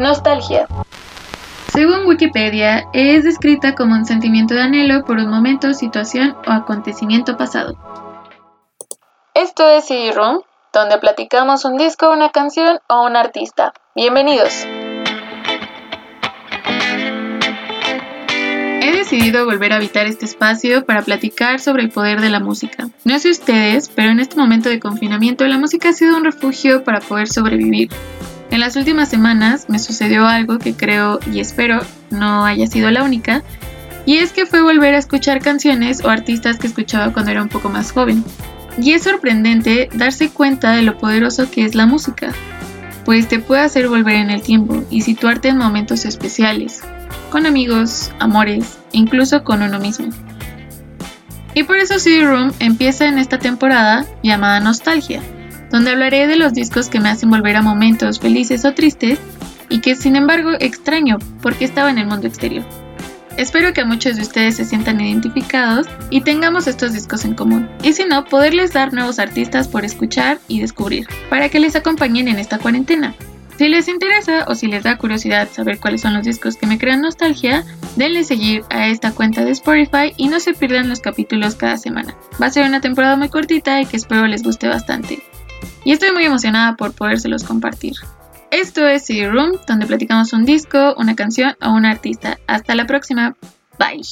Nostalgia. Según Wikipedia, es descrita como un sentimiento de anhelo por un momento, situación o acontecimiento pasado. Esto es CD Room, donde platicamos un disco, una canción o un artista. Bienvenidos. He decidido volver a habitar este espacio para platicar sobre el poder de la música. No sé ustedes, pero en este momento de confinamiento la música ha sido un refugio para poder sobrevivir. En las últimas semanas me sucedió algo que creo y espero no haya sido la única, y es que fue volver a escuchar canciones o artistas que escuchaba cuando era un poco más joven. Y es sorprendente darse cuenta de lo poderoso que es la música, pues te puede hacer volver en el tiempo y situarte en momentos especiales, con amigos, amores, incluso con uno mismo. Y por eso CD Room empieza en esta temporada llamada Nostalgia, donde hablaré de los discos que me hacen volver a momentos felices o tristes y que sin embargo extraño porque estaba en el mundo exterior. Espero que muchos de ustedes se sientan identificados y tengamos estos discos en común. Y si no, poderles dar nuevos artistas por escuchar y descubrir, para que les acompañen en esta cuarentena. Si les interesa o si les da curiosidad saber cuáles son los discos que me crean nostalgia, denle seguir a esta cuenta de Spotify y no se pierdan los capítulos cada semana. Va a ser una temporada muy cortita y que espero les guste bastante y estoy muy emocionada por podérselos compartir. Esto es CD Room, donde platicamos un disco, una canción o un artista. Hasta la próxima. Bye.